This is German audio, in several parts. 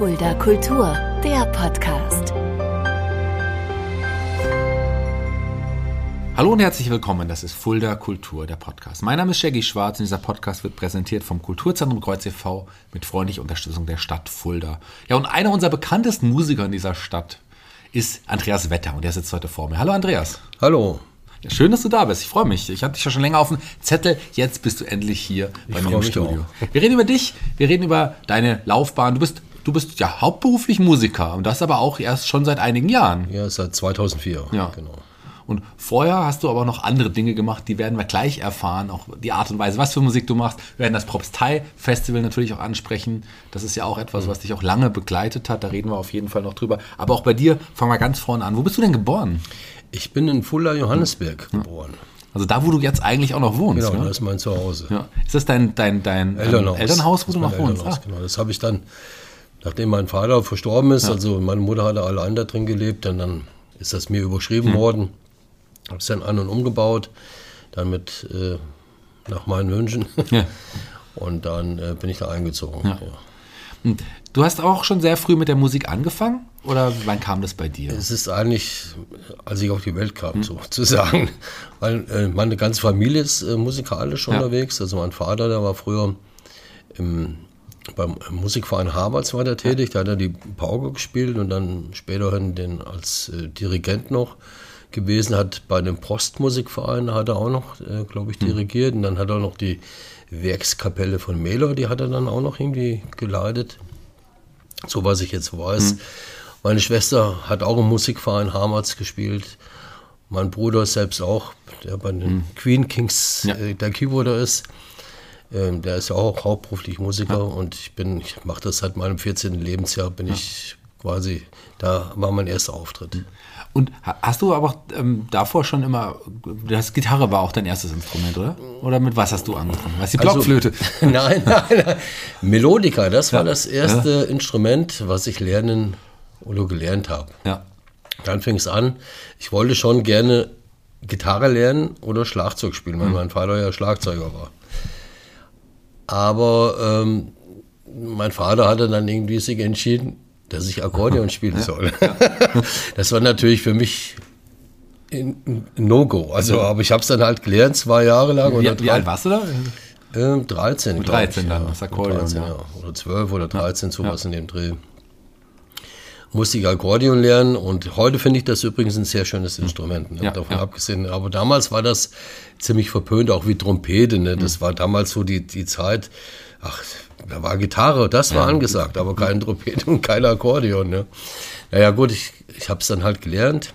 Fulda Kultur, der Podcast. Hallo und herzlich willkommen, das ist Fulda Kultur, der Podcast. Mein Name ist Shaggy Schwarz und dieser Podcast wird präsentiert vom Kulturzentrum Kreuz e.V. mit freundlicher Unterstützung der Stadt Fulda. Ja, und einer unserer bekanntesten Musiker in dieser Stadt ist Andreas Wetter und der sitzt heute vor mir. Hallo Andreas. Hallo. Ja, schön, dass du da bist. Ich freue mich. Ich hatte dich ja schon länger auf dem Zettel. Jetzt bist du endlich hier bei Ich mir im mich Studio. Wir reden über dich. Wir reden über deine Laufbahn. Du bist, du bist ja hauptberuflich Musiker und das aber auch erst schon seit einigen Jahren. Ja, seit 2004. Ja. genau. Und vorher hast du aber noch andere Dinge gemacht, die werden wir gleich erfahren. Auch die Art und Weise, was für Musik du machst. Wir werden das Propstei-Festival natürlich auch ansprechen. Das ist ja auch etwas, was dich auch lange begleitet hat. Da reden wir auf jeden Fall noch drüber. Aber auch bei dir, fangen wir ganz vorne an. Wo bist du denn geboren? Ich bin in Fulda Johannesberg geboren. Also da, wo du jetzt eigentlich auch noch wohnst. Genau, ne? das ist mein Zuhause. Ja. Ist das dein, dein, dein ähm, Elternhaus. Elternhaus, wo Das du noch wohnst? Elternhaus, Ah. Genau, das habe ich dann, nachdem mein Vater verstorben ist, also meine Mutter hatte allein da drin gelebt, und dann ist das mir überschrieben Hm. worden. Habe es dann an- und umgebaut, dann mit äh, nach meinen Wünschen. Ja. Und dann äh, bin ich da eingezogen. Ja. Und Du hast auch schon sehr früh mit der Musik angefangen? Oder wann kam das bei dir? Es ist eigentlich, als ich auf die Welt Hm. kam, sozusagen. Weil äh, meine ganze Familie ist äh, musikalisch Ja. unterwegs. Also mein Vater, der war früher im, beim Musikverein Harvards war der tätig. Da hat er die Pauke gespielt und dann späterhin den als äh, Dirigent noch gewesen. Hat bei dem Prostmusikverein hat er auch noch, äh, glaube ich, Hm. dirigiert. Und dann hat er noch die Werkskapelle von Mehler, die hat er dann auch noch irgendwie geleitet. So was ich jetzt weiß. Meine Schwester hat auch im Musikverein Harvards gespielt. Mein Bruder selbst auch, der bei den Queen Kings Ja. äh, der Keyboarder ist. Ähm, der ist ja auch hauptberuflich Musiker und ich bin, ich mache das seit meinem 14. Lebensjahr, bin ich quasi, da war mein erster Auftritt. Und ha- hast du aber ähm, davor schon immer, das Gitarre war auch dein erstes Instrument, oder? Oder mit was hast du angefangen? Was die Also- Blockflöte? nein, nein, nein. Melodika, das war das erste Instrument, was ich lernen oder gelernt habe. ja. Dann fing es an, ich wollte schon gerne Gitarre lernen oder Schlagzeug spielen, Mhm. weil mein Vater ja Schlagzeuger war. Aber ähm, mein Vater hatte dann irgendwie sich entschieden, dass ich Akkordeon spielen soll. das war natürlich für mich ein No-Go. Also, aber ich habe es dann halt gelernt, zwei Jahre lang. Wie, wie alt warst du da? ähm, 13, Mit glaub 13 ich, dann, ja. das Akkordeon, 13, ja. ja. Oder 12 oder 13, sowas in dem Dreh. Musste ich Akkordeon lernen und heute finde ich das übrigens ein sehr schönes Instrument, ne? Ja, davon ja. abgesehen. Aber damals war das ziemlich verpönt, auch wie Trompete. Ne? Mhm. Das war damals so die, die Zeit, ach, da war Gitarre, das war angesagt, aber kein Trompete und kein Akkordeon. Ne? Naja gut, ich, ich habe es dann halt gelernt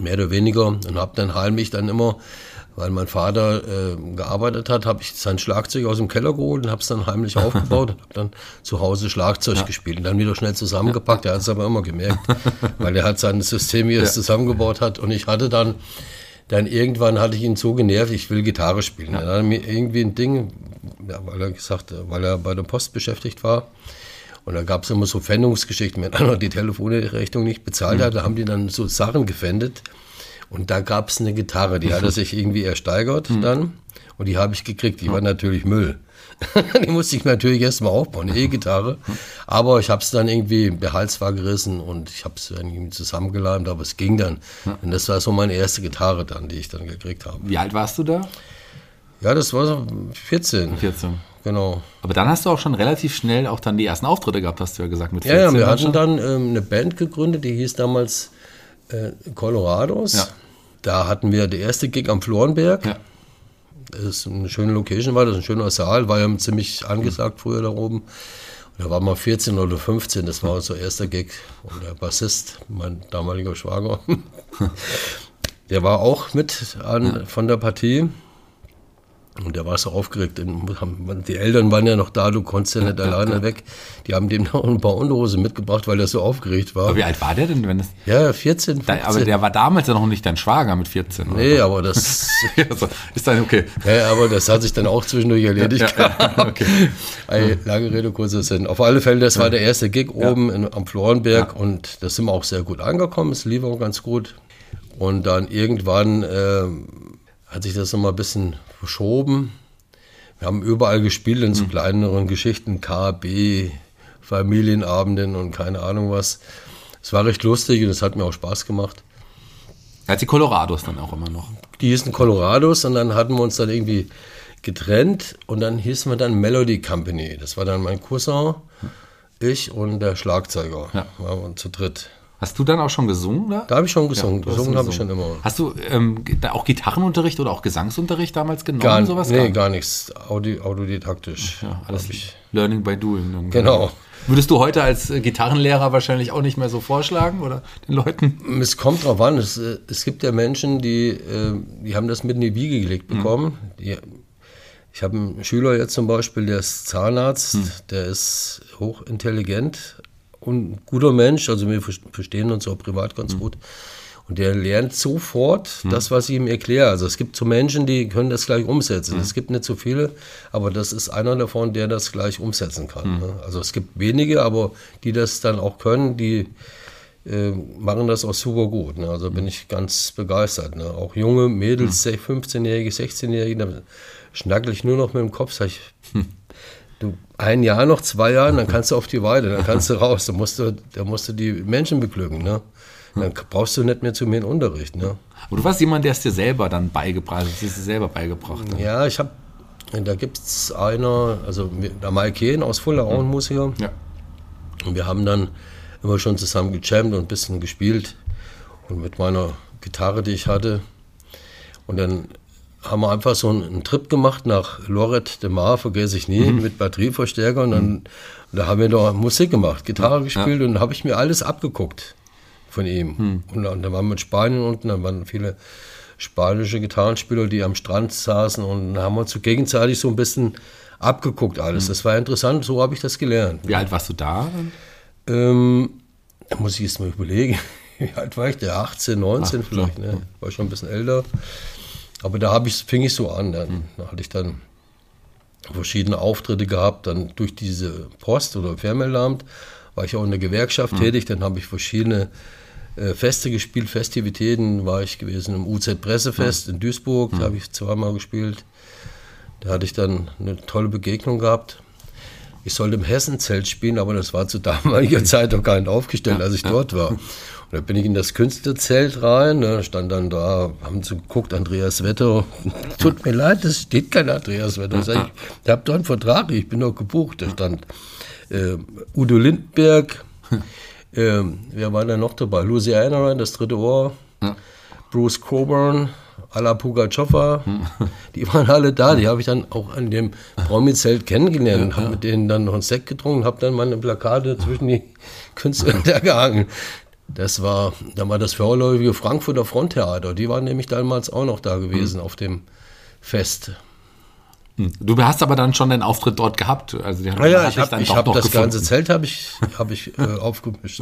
mehr oder weniger und habe dann heimlich dann immer, weil mein Vater äh, gearbeitet hat, habe ich sein Schlagzeug aus dem Keller geholt und habe es dann heimlich aufgebaut und habe dann zu Hause Schlagzeug gespielt und dann wieder schnell zusammengepackt. Er hat es aber immer gemerkt, weil er hat sein System hier zusammengebaut hat und ich hatte dann dann irgendwann hatte ich ihn so genervt, ich will Gitarre spielen. Dann hat er mir irgendwie ein Ding, ja, weil er gesagt, weil er bei der Post beschäftigt war, und da gab es immer so Pfändungsgeschichten, wenn einer die Telefonrechnung nicht bezahlt hat, da haben die dann so Sachen gefändet. Und da gab es eine Gitarre, die hat er sich irgendwie ersteigert dann. Und die habe ich gekriegt, die war natürlich Müll. die musste ich natürlich erstmal aufbauen, eine E-Gitarre. Aber ich habe es dann irgendwie, der Hals war gerissen und ich habe es irgendwie zusammengeleimt, aber es ging dann. Und das war so meine erste Gitarre dann, die ich dann gekriegt habe. Wie alt warst du da? Ja, das war so 14. 14. Genau. Aber dann hast du auch schon relativ schnell auch dann die ersten Auftritte gehabt, hast du ja gesagt, mit Ja, ja, wir hatten dann ähm, eine Band gegründet, die hieß damals äh, Colorados. Ja. Da hatten wir der erste Gig am Florenberg. Ja. Ist eine schöne Location, war das ein schöner Saal, war ja ziemlich angesagt früher da oben. Und da waren wir 14 oder 15, das war unser erster Gig. Und der Bassist, mein damaliger Schwager, der war auch mit an, von der Partie. Und der war so aufgeregt. Die Eltern waren ja noch da, du konntest ja nicht alleine weg. Die haben dem noch ein paar Unterhosen mitgebracht, weil er so aufgeregt war. Aber wie alt war der denn, wenn das. Ja, 14, 15. Da, aber der war damals ja noch nicht dein Schwager mit 14. oder? nee, aber das, ist dann okay. ja, aber das hat sich dann auch zwischendurch erledigt. Ja, okay. Ey, lange Rede, kurzer Sinn. Auf alle Fälle, das war der erste Gig oben in, am Florenberg und da sind wir auch sehr gut angekommen. Es lief auch ganz gut. Und dann irgendwann ähm, hat sich das nochmal ein bisschen verschoben. Wir haben überall gespielt in so kleineren Geschichten, K, B, Familienabenden und keine Ahnung was. Es war recht lustig und es hat mir auch Spaß gemacht. Als die Colorados dann auch immer noch. Die hießen Colorados und dann hatten wir uns dann irgendwie getrennt und dann hießen wir dann Melody Company. Das war dann mein Cousin, ich und der Schlagzeuger. Ja. Waren wir zu dritt. Hast du dann auch schon gesungen? Da, Da habe ich schon gesungen. hast gesungen habe ich schon immer. Hast du ähm, auch Gitarrenunterricht oder auch Gesangsunterricht damals genommen? Gar, sowas? nee, Gar- nichts. Audi, autodidaktisch. Ja, alles ich. Learning by doing. Genau. Würdest du heute als äh, Gitarrenlehrer wahrscheinlich auch nicht mehr so vorschlagen oder den Leuten? Es kommt drauf an. Es, äh, es gibt ja Menschen, die, äh, die haben das mit in die Wiege gelegt bekommen. Die, ich habe einen Schüler jetzt zum Beispiel, der ist Zahnarzt, der ist hochintelligent und ein guter Mensch. Also wir ver- verstehen uns auch privat ganz gut. Und der lernt sofort das, was ich ihm erkläre. Also es gibt so Menschen, die können das gleich umsetzen. Es gibt nicht so viele, aber das ist einer davon, der das gleich umsetzen kann. Ne? Also es gibt wenige, aber die das dann auch können, die äh, machen das auch super gut. Ne? Also bin ich ganz begeistert. Ne? Auch junge Mädels, 15-Jährige, 16-Jährige, da schnackel ich nur noch mit dem Kopf, sag ich, du, ein Jahr noch, zwei Jahre, dann kannst du auf die Weide, dann kannst du raus, da musst du, da musst du die Menschen beglücken. Ne? Dann brauchst du nicht mehr zu mir in Unterricht. Ne? Aber du warst jemand, der es dir selber dann beigebracht hat, es dir selber beigebracht hat. Ja, ich habe, da gibt es einer, also der Mike Kehn aus Fulda, auch ein Musiker. Ja. Und wir haben dann immer schon zusammen gejammt und ein bisschen gespielt. Und mit meiner Gitarre, die ich hatte. Und dann haben wir einfach so einen, einen Trip gemacht nach Lorette de Mar, vergesse ich nie, mit Batterieverstärker. Und dann da haben wir da Musik gemacht, Gitarre gespielt und dann habe ich mir alles abgeguckt von ihm. Und, dann- dann waren wir in Spanien unten, dann waren viele spanische Gitarrenspieler, die am Strand saßen und dann haben wir uns so gegenseitig so ein bisschen abgeguckt alles. Das war interessant, so habe ich das gelernt. Wie alt warst du da? Ähm, da muss ich jetzt mal überlegen. Wie alt war ich? Der 18, 19 Ach, vielleicht. Ne? War schon ein bisschen älter. Aber da ich, fing ich so an. Dann da hatte ich dann verschiedene Auftritte gehabt. Dann durch diese Post oder Fernmeldeamt war ich auch in der Gewerkschaft tätig. Dann habe ich verschiedene äh, Feste gespielt, Festivitäten war ich gewesen im UZ Pressefest in Duisburg. Da habe ich zweimal gespielt. Da hatte ich dann eine tolle Begegnung gehabt. Ich sollte im Hessenzelt spielen, aber das war zu damaliger Zeit noch gar nicht aufgestellt, als ich dort war. Und da bin ich in das Künstlerzelt rein, ne, stand dann da, haben so geguckt, Andreas Wetter. Tut mir leid, es steht kein Andreas Wetter. Ich, sag, ich habe doch einen Vertrag, ich bin doch gebucht. Da stand äh, Udo Lindberg, ähm, wer war da noch dabei? Lucy Einerlein, das dritte Ohr, Bruce Coburn, Ala Pugachova, die waren alle da. Die habe ich dann auch an dem Promi-Zelt kennengelernt und habe mit denen dann noch einen Sekt getrunken, habe dann meine Plakate zwischen die Künstler da gehangen. Das war, dann war das vorläufige Frankfurter Fronttheater. Die waren nämlich damals auch noch da gewesen auf dem Fest. Hm. Du hast aber dann schon den Auftritt dort gehabt. Also die haben Naja, hat ich habe hab das gefunden. ganze Zelt habe ich, hab ich äh, aufgemischt.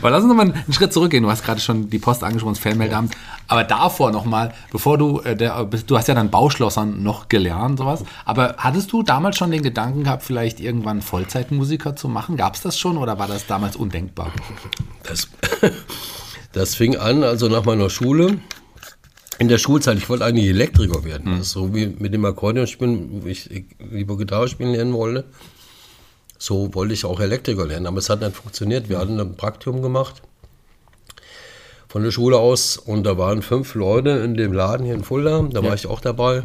Aber lass uns nochmal einen Schritt zurückgehen. Du hast gerade schon die Post angesprochen, das Fernmeldeamt. Aber davor nochmal, bevor du, äh, der, du hast ja dann Bauschlossern noch gelernt, sowas. Aber hattest du damals schon den Gedanken gehabt, vielleicht irgendwann Vollzeitmusiker zu machen? Gab es das schon oder war das damals undenkbar? Das, das fing an, also nach meiner Schule. In der Schulzeit, ich wollte eigentlich Elektriker werden. Mhm. So wie mit dem Akkordeon spielen, wo ich lieber Gitarre spielen lernen wollte. So wollte ich auch Elektriker lernen, aber es hat nicht funktioniert. Wir hatten ein Praktikum gemacht von der Schule aus und da waren fünf Leute in dem Laden hier in Fulda, da war ich auch dabei.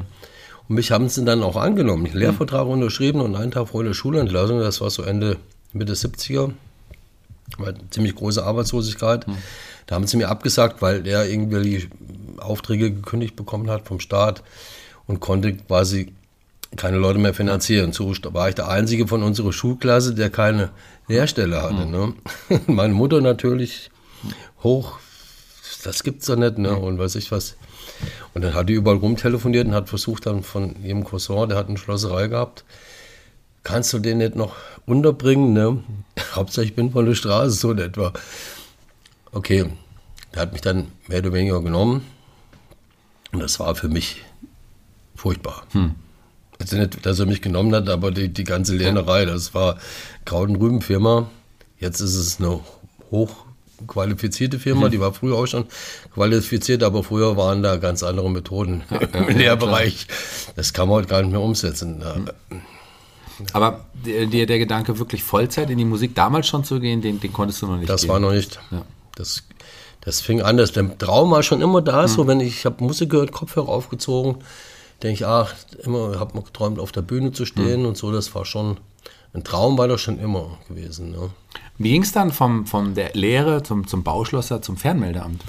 Und mich haben sie dann auch angenommen. Ich einen Lehrvertrag unterschrieben und einen Tag vor der Schulentlassung, das war so Ende, Mitte 70er, eine ziemlich große Arbeitslosigkeit. Da haben sie mir abgesagt, weil der irgendwie Aufträge gekündigt bekommen hat vom Staat und konnte quasi keine Leute mehr finanzieren. So war ich der Einzige von unserer Schulklasse, der keine Lehrstelle hatte. Ne? Meine Mutter natürlich hoch, das gibt's doch nicht, ne? Und weiß ich was. Und dann hat die überall rumtelefoniert und hat versucht dann von ihrem Cousin, der hat eine Schlosserei gehabt, kannst du den nicht noch unterbringen, ne? Hauptsache ich bin von der Straße, so in etwa. Okay, der hat mich dann mehr oder weniger genommen und das war für mich furchtbar. Also nicht, dass er mich genommen hat, aber die, die ganze Lernerei, das war Kraut- und Rübenfirma. Jetzt ist es eine hochqualifizierte Firma, die war früher auch schon qualifiziert, aber früher waren da ganz andere Methoden im Lehrbereich. Das kann man heute gar nicht mehr umsetzen. Da- Aber der, der Gedanke, wirklich Vollzeit in die Musik damals schon zu gehen, den, den konntest du noch nicht Das gehen. war noch nicht. Ja. Das, das fing an, das, der Traum war schon immer da, so wenn ich, ich habe Musik gehört, Kopfhörer aufgezogen, denke ich, ach, immer habe mal geträumt, auf der Bühne zu stehen und so, das war schon, ein Traum war das schon immer gewesen. Ne? Wie ging es dann vom, von der Lehre zum, zum Bauschlosser zum Fernmeldeamt?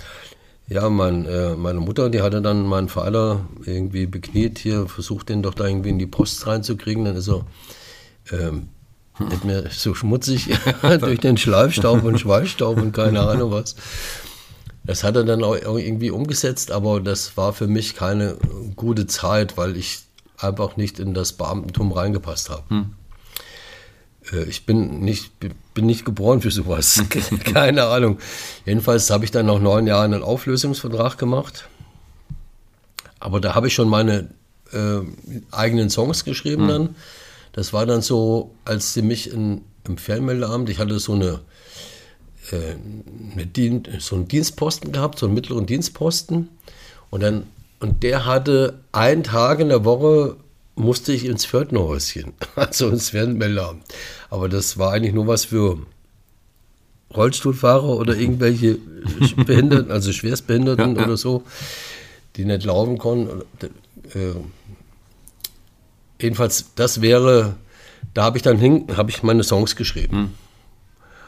Ja, mein, äh, meine Mutter, die hatte dann meinen Vater irgendwie bekniet hier, versucht den doch da irgendwie in die Post reinzukriegen. Dann ist er ähm, nicht mehr so schmutzig durch den Schleifstaub und Schweißstaub und keine Ahnung was. Das hat er dann auch irgendwie umgesetzt, aber das war für mich keine gute Zeit, weil ich einfach nicht in das Beamtentum reingepasst habe. Äh, Ich bin nicht, bin nicht geboren für sowas. Keine Ahnung. Jedenfalls habe ich dann nach neun Jahren einen Auflösungsvertrag gemacht. Aber da habe ich schon meine äh, eigenen Songs geschrieben dann. Das war dann so, als sie mich in, im Fernmeldeamt, ich hatte so eine, äh, eine Dien, so einen Dienstposten gehabt, so einen mittleren Dienstposten. Und dann, und der hatte einen Tag in der Woche musste ich ins Pförtnerhäuschen, also ins Fernmeldeamt. Aber das war eigentlich nur was für Rollstuhlfahrer oder irgendwelche Behinderten, also Schwerstbehinderten Ja, ja. oder so, die nicht laufen konnten. Äh, jedenfalls, das wäre, da habe ich dann hin, habe ich meine Songs geschrieben.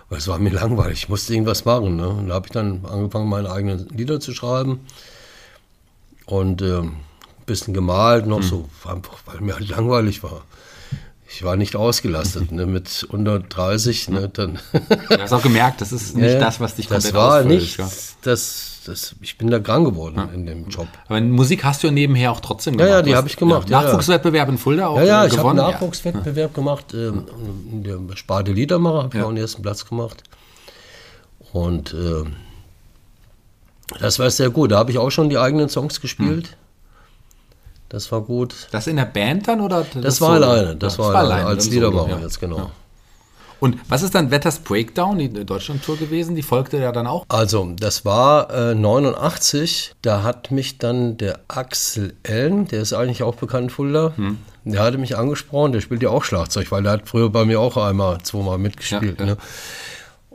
Weil es war mir langweilig, ich musste irgendwas machen. Ne? Und da habe ich dann angefangen, meine eigenen Lieder zu schreiben. Und ähm, bisschen gemalt noch so, einfach, weil mir halt langweilig war. Ich war nicht ausgelastet, ne? mit unter 30, ne? dann Du hast auch gemerkt, das ist nicht Ja, das, was dich das komplett war ausfüllt, nicht, ja. das, das, ich bin da krank geworden in dem Job. Aber Musik hast du ja nebenher auch trotzdem Ja, gemacht. ja, die Du hab hast, ich gemacht, ja, ja. Nachwuchswettbewerb in Fulda auch Ja, ja, äh, ich habe einen. Nachwuchswettbewerb gemacht, ähm, in der Sparte Liedermacher, habe ich Ja. auch den ersten Platz gemacht. Und ähm, das war sehr gut, da habe ich auch schon die eigenen Songs gespielt. Das war gut. Das in der Band dann oder? Das, war Solo? alleine, das Ja, war alleine, dann als Liedermacher ja. jetzt, genau. Und was ist dann Wetters Breakdown, die Deutschland-Tour gewesen? Die folgte ja dann auch. Also, das war äh, 89. Da hat mich dann der Axel Ellen, der ist eigentlich auch bekannt Fulda, der hatte mich angesprochen. Der spielt ja auch Schlagzeug, weil der hat früher bei mir auch einmal, zweimal mitgespielt. Ja, ja. Ne?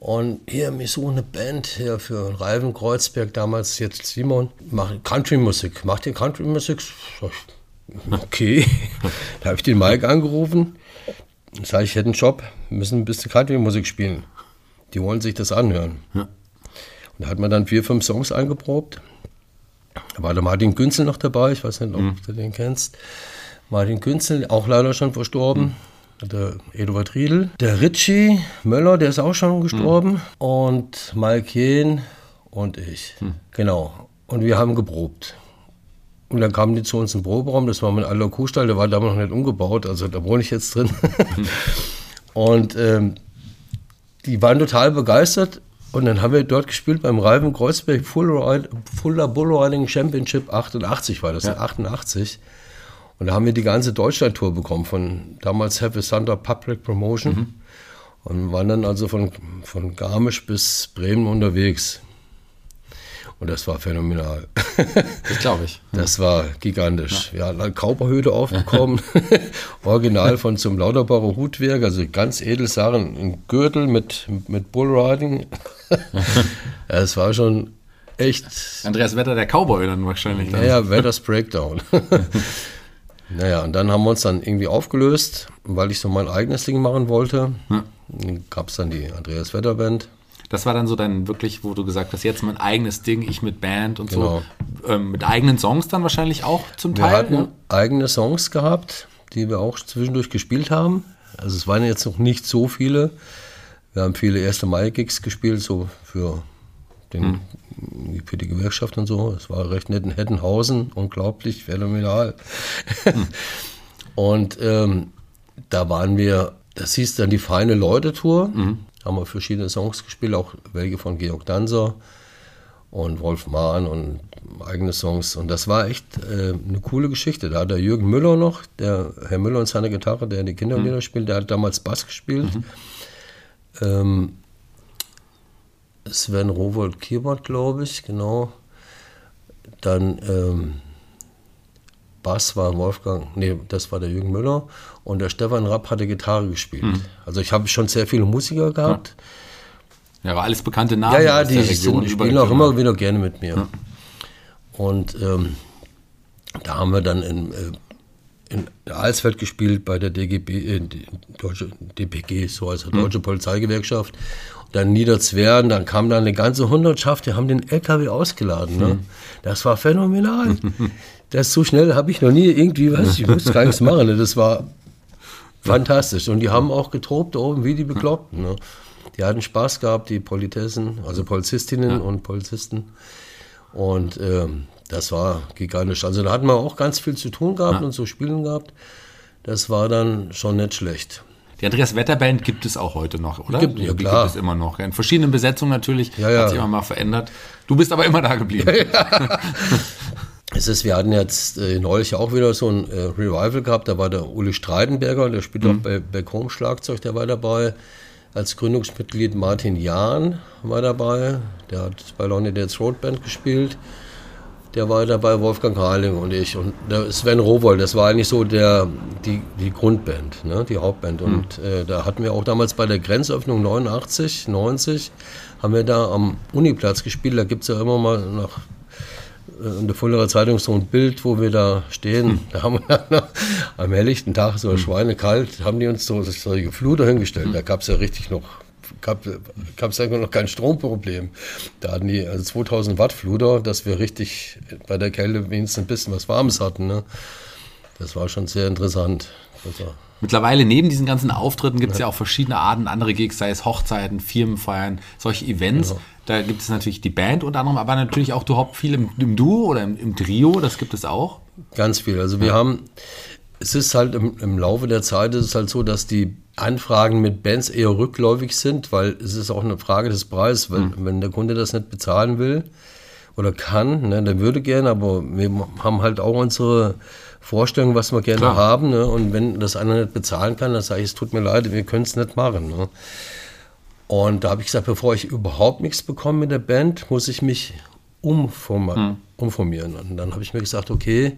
Und hier, mir so eine Band hier für Reifen Kreuzberg, damals jetzt Simon, macht Country-Musik. Macht ihr Country-Musik? Okay. da habe ich den Mike angerufen. Sag ich, ich hätte einen Job, müssen ein bisschen Country-Musik spielen. Die wollen sich das anhören. Und da hat man dann vier, fünf Songs eingeprobt. Da war der Martin Günzel noch dabei, ich weiß nicht, ob du den kennst. Martin Günzel, auch leider schon verstorben. Der Eduard Riedel. Der Ritchie Möller, der ist auch schon gestorben. Und Mike Jehn und ich. Genau. Und wir haben geprobt. Und dann kamen die zu uns im Proberaum, das war mein alter Kuhstall, der war damals noch nicht umgebaut, also da wohne ich jetzt drin. und ähm, die waren total begeistert. Und dann haben wir dort gespielt beim Reifen Kreuzberg Fuller Bull Riding Championship 88 war das, Ja. 88. Und da haben wir die ganze Deutschland-Tour bekommen von damals a Thunder Public Promotion. Und waren dann also von, von Garmisch bis Bremen unterwegs. Und das war phänomenal. Das glaube ich. Das war gigantisch. Wir hatten eine aufbekommen, original von zum Lauterbacher Hutwerk, also ganz Edelsachen, ein Gürtel mit, mit Bullriding. ja, es war schon echt, Andreas Wetter, der Cowboy dann wahrscheinlich. Dann. naja, Wetters Breakdown. Naja, und dann haben wir uns dann irgendwie aufgelöst, weil ich so mein eigenes Ding machen wollte. Dann gab es dann die Andreas Wetter Band. Das war dann so dann wirklich, wo du gesagt hast, jetzt mein eigenes Ding, ich mit Band und Genau. so. Ähm, mit eigenen Songs dann wahrscheinlich auch zum Wir Teil. hatten ja? eigene Songs gehabt, die wir auch zwischendurch gespielt haben. Also es waren jetzt noch nicht so viele. Wir haben viele erste Mai-Gigs gespielt, so für, den, für die Gewerkschaft und so. Es war recht nett in Hettenhausen, unglaublich, phänomenal. und ähm, da waren wir, das hieß dann die Feine Leute-Tour. Haben wir verschiedene Songs gespielt, auch welche von Georg Danzer und Wolf Mahn und eigene Songs. Und das war echt äh, eine coole Geschichte. Da hat der Jürgen Müller noch, der Herr Müller und seine Gitarre, der die Kinderlieder spielt, der hat damals Bass gespielt. Ähm, Sven Rowold Keyboard, glaube ich, genau. Dann ähm, Bass war Wolfgang, nee, das war der Jürgen Müller und der Stefan Rapp hatte Gitarre gespielt. Mhm. Also ich habe schon sehr viele Musiker gehabt. Ja, aber alles bekannte Namen Ja, ja, die, sind, spielen auch immer. wieder gerne mit mir. Und ähm, da haben wir dann in, äh, in Alsfeld gespielt bei der DGB, äh, Deutsche DPG, so also Deutsche Polizeigewerkschaft. Und dann Niederzweren, dann kam dann eine ganze Hundertschaft, die haben den LKW ausgeladen. Ne? Das war phänomenal. das so schnell habe ich noch nie irgendwie, was, ich musste gar nichts machen. Ne? Das war fantastisch. Und die haben auch getobt da oben wie die Bekloppten. Ne? Die hatten Spaß gehabt, die Politessen, also Polizistinnen und Polizisten. Und ähm, das war gigantisch. Also da hatten wir auch ganz viel zu tun gehabt und so Spielen gehabt. Das war dann schon nicht schlecht. Die Andreas Wetter Band gibt es auch heute noch, oder? Gibt- ja, die klar. gibt es immer noch. In verschiedenen Besetzungen natürlich. Ja, ja. Hat sich immer mal verändert. Du bist aber immer da geblieben. Es ist, wir hatten jetzt äh, neulich auch wieder so ein äh, Revival gehabt. Da war der Uli Streidenberger, der spielt auch bei Back Home Schlagzeug, der war dabei. Als Gründungsmitglied Martin Jahn war dabei. Der hat bei Lonely Dead's Road Band gespielt. Der war dabei, Wolfgang Harling und ich. Und der Sven Rowold, das war eigentlich so der, die, die Grundband, ne, die Hauptband. Und äh, da hatten wir auch damals bei der Grenzöffnung 89, 90, haben wir da am Uniplatz gespielt. Da gibt es ja immer mal nach äh, in der Fullerer Zeitung so ein Bild, wo wir da stehen. Da haben wir dann am helllichten Tag, so schweinekalt, haben die uns so solche Fluter hingestellt. Da gab es ja richtig noch, gab es ja noch kein Stromproblem. Da hatten die also 2000 Watt Fluter, dass wir richtig bei der Kälte wenigstens ein bisschen was Warmes hatten. Ne? Das war schon sehr interessant. War, Mittlerweile neben diesen ganzen Auftritten gibt es ja. auch verschiedene Arten, andere Gigs, sei es Hochzeiten, Firmenfeiern, solche Events. Genau. Da gibt es natürlich die Band unter anderem, aber natürlich auch überhaupt viel im, im Duo oder im, im Trio, das gibt es auch. Ganz viel. Also wir haben, es ist halt im, im Laufe der Zeit ist es halt so, dass die Anfragen mit Bands eher rückläufig sind, weil es ist auch eine Frage des Preises. Wenn, wenn der Kunde das nicht bezahlen will oder kann, ne, der würde gerne, aber wir haben halt auch unsere Vorstellung, was wir gerne Klar. haben. Ne? Und wenn das einer nicht bezahlen kann, dann sage ich, es tut mir leid, wir können es nicht machen. Ne? Und da habe ich gesagt, bevor ich überhaupt nichts bekomme mit der Band, muss ich mich umforma umformieren. Und dann habe ich mir gesagt, okay,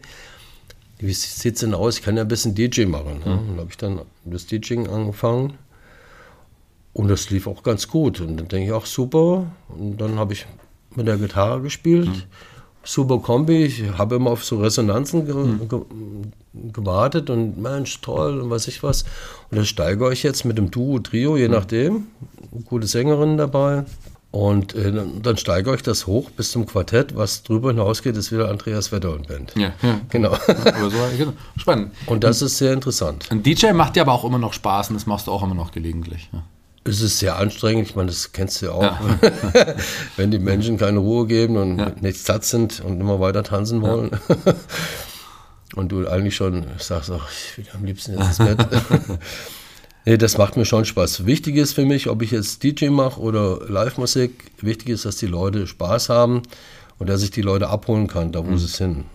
wie sieht es denn aus? Ich kann ja ein bisschen DJ machen. Ne? Und da habe ich dann das DJing angefangen. Und das lief auch ganz gut. Und dann denke ich auch, super. Und dann habe ich mit der Gitarre gespielt. Super Kombi. Ich habe immer auf so Resonanzen ge ge gewartet und Mensch, toll und weiß ich was. Und das steigere ich jetzt mit dem Duo, Trio, je nachdem. Gute Sängerin dabei. Und äh, dann, steigere ich das hoch bis zum Quartett. Was drüber hinausgeht, ist wieder Andreas Wetter und Band. Ja, ja. Genau. Aber so, genau. Spannend. Und das ist sehr interessant. Ein DJ macht dir aber auch immer noch Spaß und das machst du auch immer noch gelegentlich. Ja. Es ist sehr anstrengend, ich meine, das kennst du ja auch. Wenn die Menschen keine Ruhe geben und nicht satt sind und immer weiter tanzen wollen. und du eigentlich schon sagst, ach, ich will am liebsten jetzt ins Bett. Nee, das macht mir schon Spaß. Wichtig ist für mich, ob ich jetzt DJ mache oder Live-Musik, wichtig ist, dass die Leute Spaß haben und dass ich die Leute abholen kann, da wo sie sind.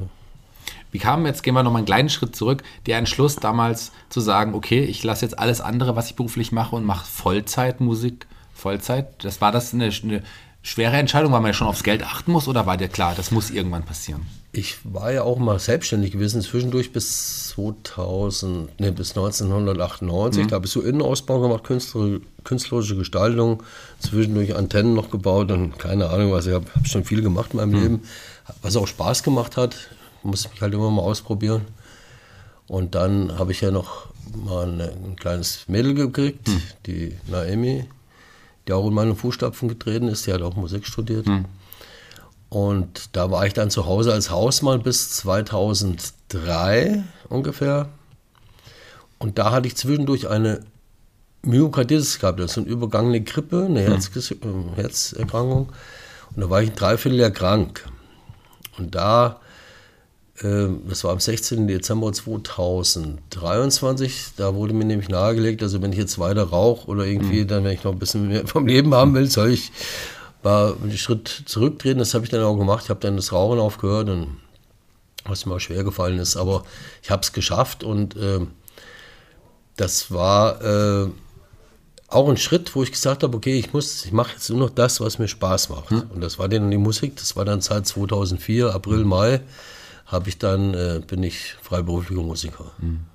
Wie kam, jetzt gehen wir noch mal einen kleinen Schritt zurück, der Entschluss damals zu sagen, okay, ich lasse jetzt alles andere, was ich beruflich mache und mache Vollzeitmusik, Vollzeit. Das war das eine, eine schwere Entscheidung, weil man ja schon aufs Geld achten muss oder war dir klar, das muss irgendwann passieren? Ich war ja auch mal selbstständig gewesen, zwischendurch bis 2000, nee, bis 1998. Da habe ich so Innenausbau gemacht, künstler, künstlerische Gestaltung, zwischendurch Antennen noch gebaut und keine Ahnung was. Ich habe hab schon viel gemacht in meinem Leben, was auch Spaß gemacht hat. Muss mich halt immer mal ausprobieren. Und dann habe ich ja noch mal eine, ein kleines Mädel gekriegt, die Naomi, die auch in meine Fußstapfen getreten ist. Die hat auch Musik studiert. Und da war ich dann zu Hause als Hausmann bis 2003 ungefähr. Und da hatte ich zwischendurch eine Myokarditis gehabt, das ist eine übergangene Grippe, eine Herzges äh, Herzerkrankung. Und da war ich ein Dreivierteljahr krank. Und da, das war am 16. Dezember 2023, da wurde mir nämlich nahegelegt, also wenn ich jetzt weiter rauche oder irgendwie, dann wenn ich noch ein bisschen mehr vom Leben haben will, soll ich mal einen Schritt zurücktreten. Das habe ich dann auch gemacht. Ich habe dann das Rauchen aufgehört und was mir auch schwer gefallen ist. Aber ich habe es geschafft und äh, das war äh, auch ein Schritt, wo ich gesagt habe, okay, ich muss, ich mache jetzt nur noch das, was mir Spaß macht. Und das war dann die Musik. Das war dann seit 2004, April, Mai, habe ich dann, äh, bin ich freiberuflicher Musiker.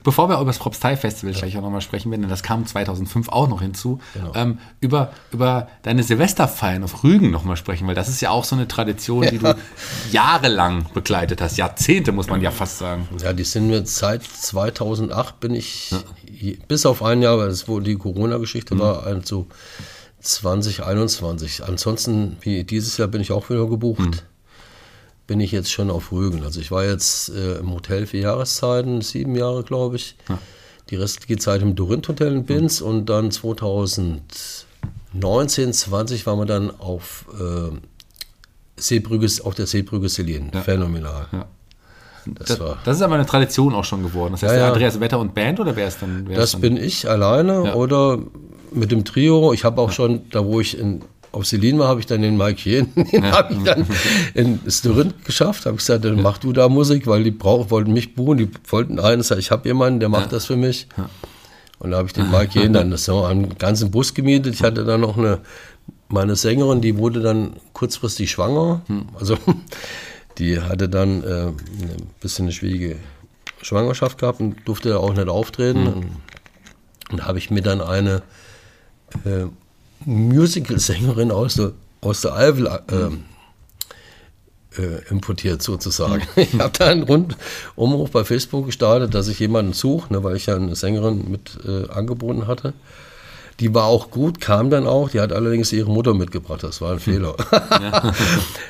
Bevor wir über das Propstei-Festival gleich auch nochmal sprechen werden, denn das kam 2005 auch noch hinzu, Genau. ähm, über, über deine Silvesterfeiern auf Rügen nochmal sprechen, weil das ist ja auch so eine Tradition, die du jahrelang begleitet hast, Jahrzehnte muss man ja fast sagen. Ja, die sind mir seit 2008 bin ich, je- bis auf ein Jahr, weil es wo die Corona-Geschichte war, also 2021. Ansonsten, wie dieses Jahr bin ich auch wieder gebucht. Bin ich jetzt schon auf Rügen. Also ich war jetzt äh, im Hotel für Jahreszeiten, sieben Jahre, glaube ich. Die restliche Zeit im Dorint Hotel in Binz und dann 2019, 20 waren wir dann auf äh, Seebrücke, auf der Seebrücke Selin. Phänomenal. Ja. Das, Das, war. das ist aber eine Tradition auch schon geworden. Das heißt, Ja, ja. Andreas Wetter und Band oder wer ist dann? Wer Das ist dann? bin ich alleine Ja. oder mit dem Trio. Ich habe auch schon, da wo ich in, auf Selin war, habe ich dann den Mike Jen, den habe ich dann in Styrin geschafft. Habe gesagt, dann mach du da Musik, weil die brauchen, wollten mich buchen. Die wollten einen, ich habe jemanden, der macht das für mich. Und da habe ich den Mike Jen dann so einen ganzen Bus gemietet. Ich hatte dann noch eine, meine Sängerin, die wurde dann kurzfristig schwanger. Also die hatte dann äh, ein bisschen eine schwierige Schwangerschaft gehabt und durfte auch nicht auftreten. Und und da habe ich mir dann eine äh, Musical-Sängerin aus der, aus der Eifel äh, äh, importiert, sozusagen. Ich habe da einen Rundumruf bei Facebook gestartet, dass ich jemanden suche, ne, weil ich ja eine Sängerin mit äh, angeboten hatte. Die war auch gut, kam dann auch. Die hat allerdings ihre Mutter mitgebracht. Das war ein Fehler.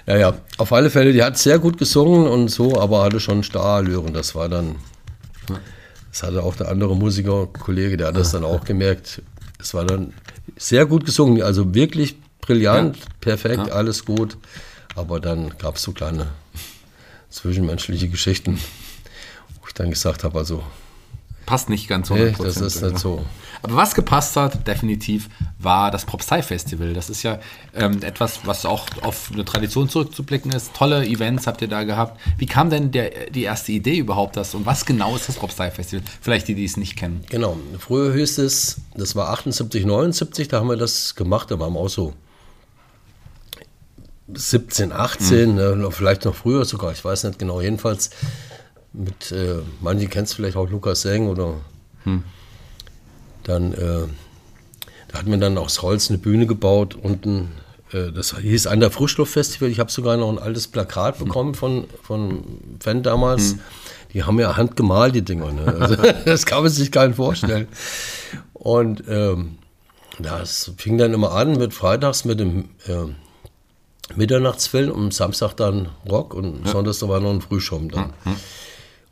Ja. ja, auf alle Fälle, die hat sehr gut gesungen und so, aber hatte schon Starallüren. Das war dann das hatte auch der andere Musiker, Kollege, der hat das dann auch gemerkt. Es war dann sehr gut gesungen, also wirklich brillant, perfekt, alles gut. Aber dann gab es so kleine zwischenmenschliche Geschichten, wo ich dann gesagt habe, also, Passt nicht ganz nee, 100%. das ist nicht so. Aber was gepasst hat, definitiv, war das Propstei-Festival. Das ist ja ähm, etwas, was auch auf eine Tradition zurückzublicken ist. Tolle Events habt ihr da gehabt. Wie kam denn der, die erste Idee überhaupt das und was genau ist das Propstei-Festival? Vielleicht die, die es nicht kennen. Genau, früher hieß es, das war 78, 79, da haben wir das gemacht, da waren wir auch so 17, 18, ne, vielleicht noch früher sogar, ich weiß nicht genau, jedenfalls mit, äh, manche kennen es vielleicht auch Lukas Seng oder dann, äh, da hat man dann aus Holz eine Bühne gebaut, unten, äh, das hieß an der Frischluftfestival, ich habe sogar noch ein altes Plakat bekommen von, von Fan damals, die haben ja handgemalt, die Dinger, ne? also, das kann man sich gar nicht vorstellen. Und ähm, das fing dann immer an mit freitags mit dem äh, Mitternachtsfilm und Samstag dann Rock und sonntags da war noch ein Frühschaum dann.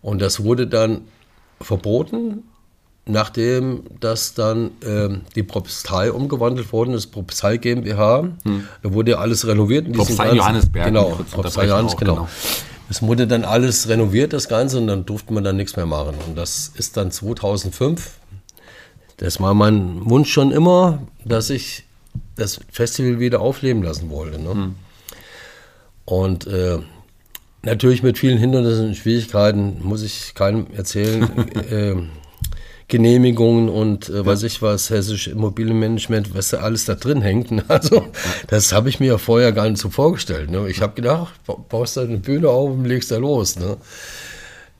Und das wurde dann verboten, nachdem das dann ähm, die Propstei umgewandelt worden ist, Propstei GmbH. Da wurde ja alles renoviert. Propstei Johannesberg, Genau, Propstei Johannes, genau. genau. Es wurde dann alles renoviert, das Ganze, und dann durfte man dann nichts mehr machen. Und das ist dann 2005. Das war mein Wunsch schon immer, dass ich das Festival wieder aufleben lassen wollte. Ne? Und äh, natürlich mit vielen Hindernissen und Schwierigkeiten, muss ich keinem erzählen. äh, Genehmigungen und äh, weiß ich was, hessische Immobilienmanagement, was da alles da drin hängt. ne? Also, das habe ich mir ja vorher gar nicht so vorgestellt. Ne? Ich habe gedacht, ba- baust da eine Bühne auf und legst da los. Ne?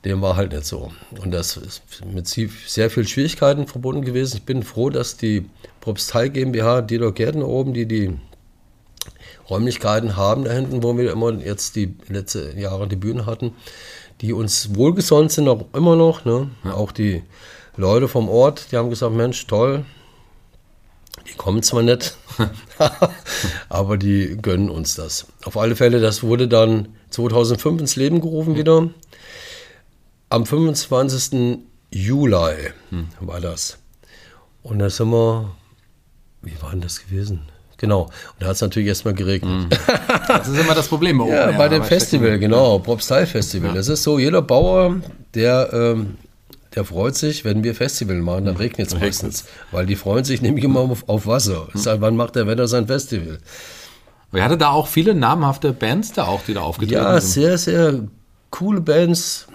Dem war halt nicht so. Und das ist mit sehr viel Schwierigkeiten verbunden gewesen. Ich bin froh, dass die Propstei GmbH, Dieter Gärtner oben, die die Räumlichkeiten haben da hinten, wo wir immer jetzt die letzten Jahre die Bühne hatten, die uns wohlgesonnen sind, auch immer noch. Ne? Auch die Leute vom Ort, die haben gesagt, Mensch, toll, die kommen zwar nicht, aber die gönnen uns das. Auf alle Fälle, das wurde dann 2005 ins Leben gerufen wieder. Am 25. Juli war das. Und da sind wir, wie war denn das gewesen? Genau, und da hat es natürlich erstmal geregnet. Das ist immer das Problem. bei Ja, Open Air, bei dem Festival, genau, Propstyle Festival. Das ist so, jeder Bauer, der, ähm, der freut sich, wenn wir Festival machen, dann regnet es meistens. Weil die freuen sich nämlich immer auf, auf Wasser. Das ist halt, wann macht der Wetter sein Festival? Wir hatten da auch viele namhafte Bands da auch, die da aufgetreten Ja, sind. sehr, sehr coole Bands.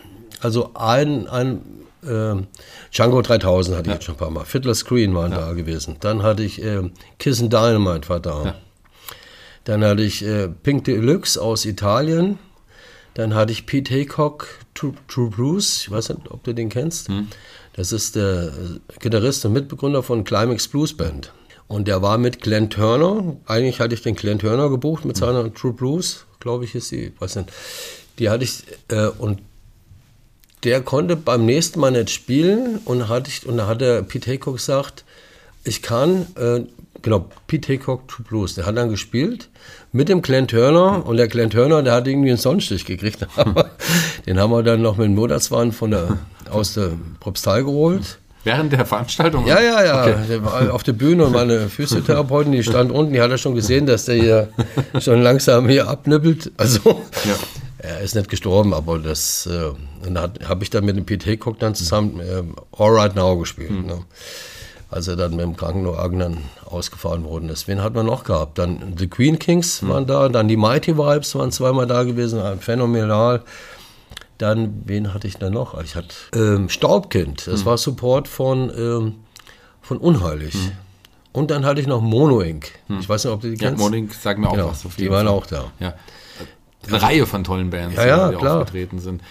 Also ein, ein ähm, Django 3000 hatte ich jetzt schon ein paar Mal. Fiddler Screen waren da gewesen. Dann hatte ich ähm, Kiss and Dynamite war da. Dann hatte ich äh, Pink Deluxe aus Italien. Dann hatte ich Pete Haycock, True, True Blues. Ich weiß nicht, ob du den kennst. Das ist der äh, Gitarrist und Mitbegründer von Climax Blues Band. Und der war mit Glenn Turner. Eigentlich hatte ich den Glenn Turner gebucht mit seiner True Blues, glaube ich, ist die. Weiß nicht. Die hatte ich. Äh, und der konnte beim nächsten Mal nicht spielen. Und, hatte ich, und da hat der Pete Haycock gesagt, ich kann, äh, genau, Pete Haycock True Blues, der hat dann gespielt mit dem Glenn Turner und der Glenn Turner, der hat irgendwie einen Sonnenstich gekriegt. den haben wir dann noch mit dem Notarztwagen von der, aus der Propstei geholt. Während der Veranstaltung? Ja, ja, ja. Okay. Der war auf der Bühne und meine Physiotherapeutin, die stand unten, die hat ja schon gesehen, dass der hier schon langsam hier abnippelt. Also, ja. Er ist nicht gestorben, aber das, äh, dann habe ich dann mit dem Pete Haycock dann zusammen äh, All Right Now gespielt. Mhm. Ne? als er dann mit dem Krankenwagen dann ausgefahren worden ist. Wen hat man noch gehabt? Dann The Queen Kings waren da, dann die Mighty Vibes waren zweimal da gewesen, phänomenal. Dann, wen hatte ich da noch? Ich hatte ähm, Staubkind, das mhm. war Support von, ähm, von Unheilig. Mhm. Und dann hatte ich noch Mono Inc. Mhm. Ich weiß nicht, ob du die kennst. Ja, Mono Inc. sagen mir auch genau, was. die waren auch da. Ja eine Reihe von tollen Bands, ja, ja, die klar. aufgetreten sind.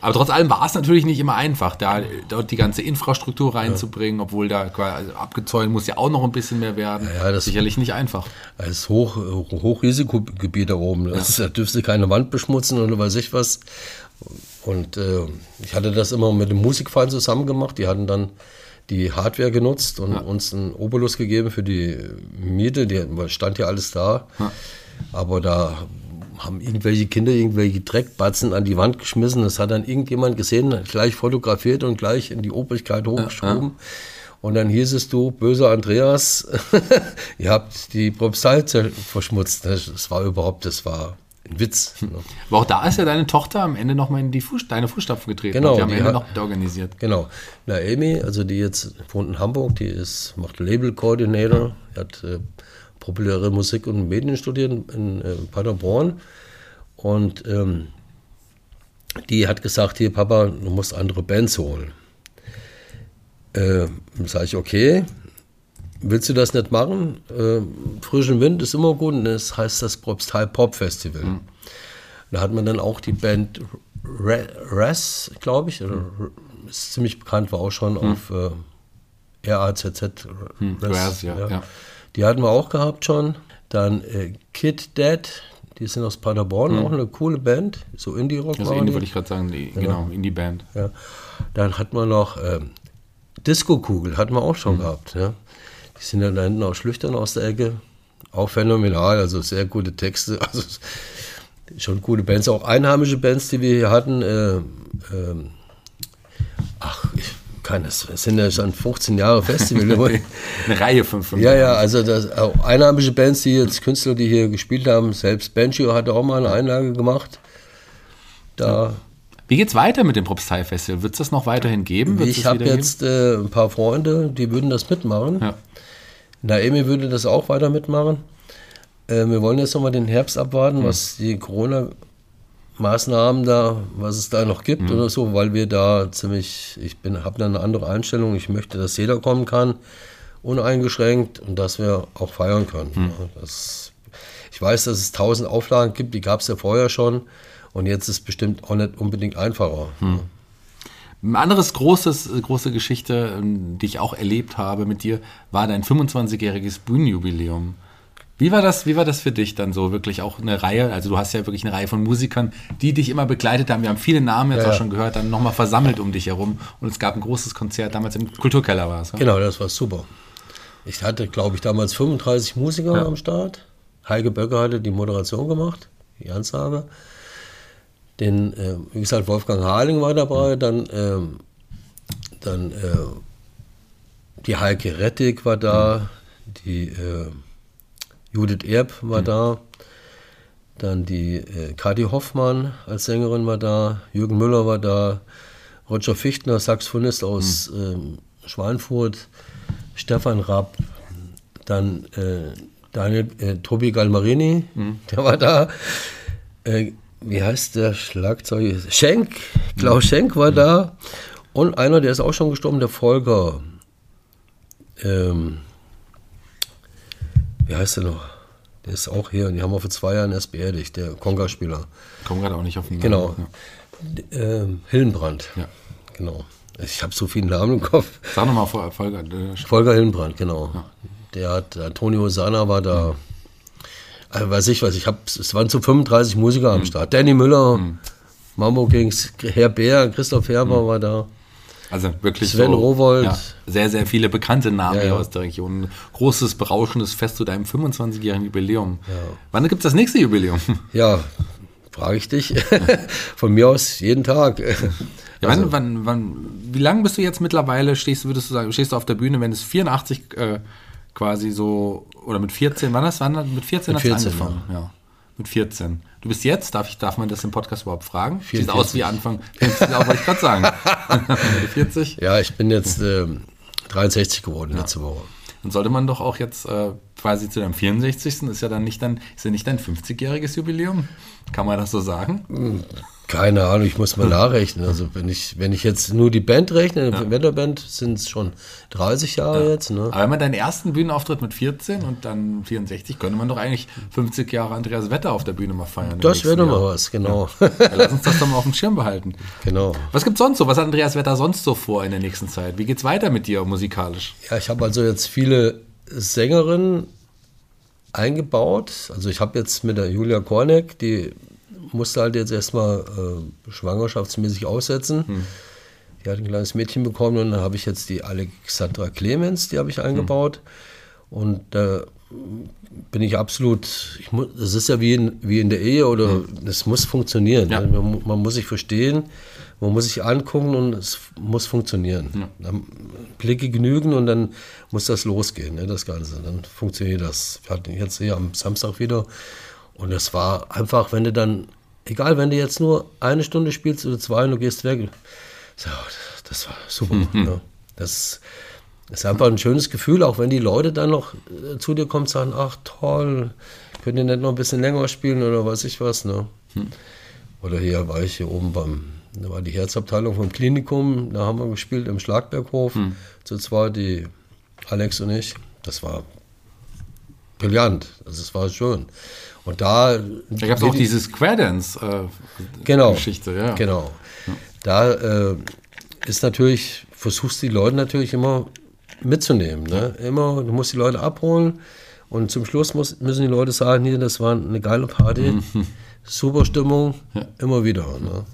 Aber trotz allem war es natürlich nicht immer einfach, da dort die ganze Infrastruktur reinzubringen, ja. obwohl da also abgezäunt muss ja auch noch ein bisschen mehr werden. Ja, das Sicherlich nicht einfach. Ist Hoch, Hochrisikogebiet da oben. Das ja. Da dürfte keine Wand beschmutzen oder weiß ich was. Und äh, ich hatte das immer mit dem Musikverein zusammen gemacht. Die hatten dann die Hardware genutzt und ja. uns einen Obolus gegeben für die Miete. Die stand ja alles da. Ja. Aber da haben irgendwelche Kinder irgendwelche Dreckbatzen an die Wand geschmissen. Das hat dann irgendjemand gesehen, gleich fotografiert und gleich in die Obrigkeit hochgeschoben. Ja, ja. Und dann hieß es, du, böser Andreas, ihr habt die Propstei verschmutzt. Das war überhaupt, das war ein Witz. Ne? Aber auch da ist ja deine Tochter am Ende nochmal in die Fuß, deine Fußstapfen getreten. Genau. Die am Ende hat, noch organisiert. Genau. Naomi, also die jetzt wohnt in Hamburg, die ist, macht Label Coordinator, hat äh, populäre Musik und Medien studiert in äh, Paderborn. Und ähm, die hat gesagt, hier Papa, du musst andere Bands holen. Äh, sage ich, okay, willst du das nicht machen? Äh, frischen Wind ist immer gut und das heißt das Propstal Pop Festival. Mhm. Da hat man dann auch die Band Res, glaube ich, mhm. ist ziemlich bekannt, war auch schon mhm. auf äh, RAZZ. Mhm. Res, ja, ja. ja. Die hatten wir auch gehabt schon. Dann äh, Kid Dead, die sind aus Paderborn, mhm. auch eine coole Band, so Indie-Rock. Also Indie wollte ich gerade sagen, die, genau, Indie-Band. Ja. Dann hat man noch ähm, Disco-Kugel, hatten wir auch schon mhm. gehabt. Ja. Die sind dann da hinten aus Schlüchtern aus der Ecke. Auch phänomenal, also sehr gute Texte. Also schon coole Bands, auch einheimische Bands, die wir hier hatten. Äh, äh, ach, ich kann das, sind ja schon 15 Jahre Festival. Eine Reihe von fünf. Ja, ja, also das, auch einheimische Bands, die jetzt Künstler, die hier gespielt haben, selbst Banjo hatte auch mal eine Einlage gemacht. Da. Wie geht's weiter mit dem Propstei Festival? Wird es das noch weiterhin geben? Wird's ich habe jetzt äh, ein paar Freunde, die würden das mitmachen. Ja. Naomi würde das auch weiter mitmachen. Äh, wir wollen jetzt nochmal den Herbst abwarten, hm. was die Corona Maßnahmen da, was es da noch gibt mhm. oder so, weil wir da ziemlich, ich bin, habe da eine andere Einstellung. Ich möchte, dass jeder kommen kann, uneingeschränkt und dass wir auch feiern können. Mhm. Das, ich weiß, dass es tausend Auflagen gibt, die gab es ja vorher schon und jetzt ist es bestimmt auch nicht unbedingt einfacher. Mhm. Ein anderes großes, große Geschichte, ähm, die ich auch erlebt habe mit dir, war dein 25-jähriges Bühnenjubiläum. Wie war das, wie war das für dich dann so wirklich auch eine Reihe? Also du hast ja wirklich eine Reihe von Musikern, die dich immer begleitet haben. Wir haben viele Namen jetzt ja, auch schon gehört, dann nochmal versammelt um dich herum. Und es gab ein großes Konzert, damals im Kulturkeller war es. Ja? Genau, das war super. Ich hatte, glaube ich, damals 35 Musiker ja. am Start. Heike Böcker hatte die Moderation gemacht, die Ansage. Den, äh, wie gesagt, Wolfgang Harling war dabei, dann, ähm, dann äh, die Heike Rettig war da, die äh, Judith Erb war mhm. da. Dann die äh, Kati Hoffmann als Sängerin war da. Jürgen Müller war da. Roger Fichtner, Saxophonist aus mhm. ähm, Schweinfurt. Stefan Rapp. Dann äh, Daniel, äh, Tobi Galmarini, mhm. der war da. Äh, wie heißt der Schlagzeug? Schenk, Klaus mhm. Schenk war da. Und einer, der ist auch schon gestorben, der Volker. Ähm, wie heißt er noch? Der ist auch hier, die haben wir vor zwei Jahren erst beerdigt, der Konga-Spieler. Kommen gerade auch nicht auf den Namen. Genau. Ja. Ähm, Hillenbrand. Ja. Genau. Ich habe so viele Namen im Kopf. Sag nochmal, Volker. äh, Volker Hillenbrand, genau. Der hat, Antonio Sana war da. Also weiß ich was, ich habe, es waren so 35 Musiker am Start. Danny Müller, Mambo Kings, Herr Bär, Christoph Herber war da. Also wirklich Sven so, Rowold. Ja, sehr, sehr viele bekannte Namen Ja, hier ja. aus der Region. Großes, berauschendes Fest zu deinem 25-jährigen Jubiläum. Wann gibt es das nächste Jubiläum? Ja, frage ich dich. Von mir aus jeden Tag. Ja, Also- wann, wann, wann, wie lange bist du jetzt mittlerweile, stehst, du, würdest du sagen, stehst du auf der Bühne, wenn es 84 äh, quasi so, oder mit 14, wann hast wann, mit 14 Mit hast du 14, angefangen? Ja. Mit 14. Du bist jetzt, darf, ich, darf man das im Podcast überhaupt fragen? Sieht 44. aus wie Anfang, sieht aus, wollte ich gerade sagen. 40. Ja, ich bin jetzt ähm, 63 geworden letzte Woche. Dann sollte man doch auch jetzt äh, quasi zu deinem 64. ist ja dann nicht dein, ist ja nicht dein 50-jähriges Jubiläum. Kann man das so sagen? Keine Ahnung, ich muss mal nachrechnen. Also wenn ich, wenn ich jetzt nur die Band rechne, ja. Wetterband sind es schon 30 Jahre jetzt. Ne? Aber wenn man deinen ersten Bühnenauftritt mit 14 und dann 64, könnte man doch eigentlich 50 Jahre Andreas Wetter auf der Bühne mal feiern. Das wäre doch mal was, genau. Ja, lass uns das doch mal auf dem Schirm behalten. genau. Was gibt's sonst so? Was hat Andreas Wetter sonst so vor in der nächsten Zeit? Wie geht's weiter mit dir musikalisch? Ja, ich habe also jetzt viele Sängerinnen eingebaut. Also ich habe jetzt mit der Julia Korneck, die musste halt jetzt erstmal äh, schwangerschaftsmäßig aussetzen. Die hat ein kleines Mädchen bekommen und dann habe ich jetzt die Alexandra Clemens, die habe ich eingebaut. Und da bin ich absolut, ich mu- das ist ja wie in, wie in der Ehe oder das muss funktionieren. Ja. Also man, man muss sich verstehen, man muss sich angucken und es muss funktionieren. Dann Blicke genügen und dann muss das losgehen, ne, das Ganze. Dann funktioniert das. Wir hatten jetzt hier am Samstag wieder und es war einfach, wenn du dann, egal, wenn du jetzt nur eine Stunde spielst oder zwei und du gehst weg, so, das war super. Ne? Das ist einfach ein schönes Gefühl, auch wenn die Leute dann noch äh, zu dir kommen und sagen, ach toll, könnt ihr nicht noch ein bisschen länger spielen oder weiß ich was. Ne? Oder hier war ich hier oben beim, da war die Herzabteilung vom Klinikum, da haben wir gespielt im Schlagberghof, zu zweit die Alex und ich. Das war brillant, also es war schön. Und da... Da gab's auch diese Square Dance äh, genau, Geschichte, ja. Genau. Da äh, ist natürlich, versuchst die Leute natürlich immer mitzunehmen. Ne? Immer, du musst die Leute abholen und zum Schluss muss, müssen die Leute sagen, hier, das war eine geile Party, super Stimmung, immer wieder. Ne?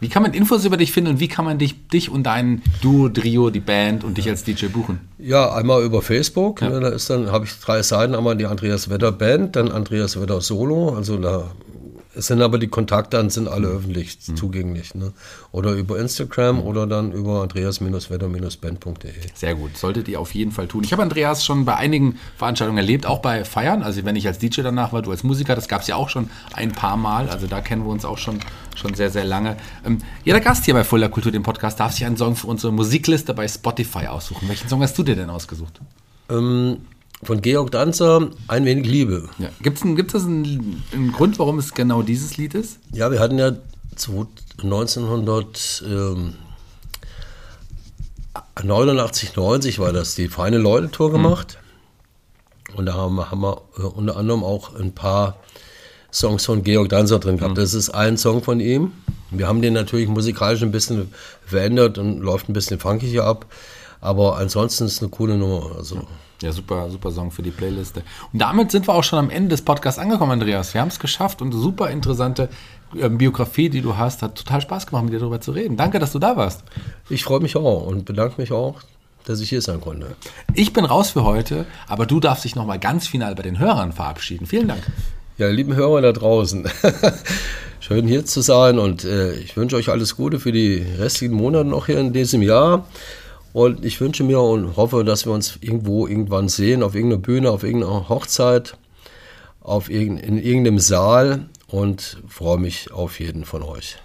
Wie kann man Infos über dich finden und wie kann man dich, dich und dein Duo, Trio, die Band und dich als DJ buchen? Ja, einmal über Facebook, ne, da ist dann, habe ich drei Seiten, einmal die Andreas Wetter Band, dann Andreas Wetter Solo, also da es sind aber die Kontaktdaten sind alle öffentlich zugänglich. Ne? Oder über Instagram oder dann über andreas-wetter-band.de. Sehr gut, solltet ihr auf jeden Fall tun. Ich habe Andreas schon bei einigen Veranstaltungen erlebt, auch bei Feiern. Also wenn ich als DJ danach war, du als Musiker, das gab es ja auch schon ein paar Mal. Also da kennen wir uns auch schon, schon sehr, sehr lange. Ähm, jeder Gast hier bei Fuller Kultur, dem Podcast, darf sich einen Song für unsere Musikliste bei Spotify aussuchen. Welchen Song hast du dir denn ausgesucht? Ähm, von Georg Danzer, Ein wenig Liebe. Ja. Gibt es gibt's das einen, einen Grund, warum es genau dieses Lied ist? Ja, wir hatten ja zu 1900, ähm, 89, 90 war das, die Feine Leute Tour gemacht. Und da haben, wir- haben wir äh, unter anderem auch ein paar Songs von Georg Danzer drin gehabt. Das ist ein Song von ihm. Wir haben den natürlich musikalisch ein bisschen verändert und läuft ein bisschen funkiger ab. Aber ansonsten ist es eine coole Nummer. Also, Ja, super, super Song für die Playliste. Und damit sind wir auch schon am Ende des Podcasts angekommen, Andreas. Wir haben es geschafft und eine super interessante ähm, Biografie, die du hast. Hat total Spaß gemacht, mit dir darüber zu reden. Danke, dass du da warst. ich freue mich auch und bedanke mich auch, dass ich hier sein konnte. Ich bin raus für heute, aber du darfst dich nochmal ganz final bei den Hörern verabschieden. Vielen Dank. Ja, lieben Hörer da draußen, schön hier zu sein und äh, ich wünsche euch alles Gute für die restlichen Monate noch hier in diesem Jahr. Und ich wünsche mir und hoffe, dass wir uns irgendwo irgendwann sehen, auf irgendeiner Bühne, auf irgendeiner Hochzeit, auf irgend, in irgendeinem Saal und freue mich auf jeden von euch.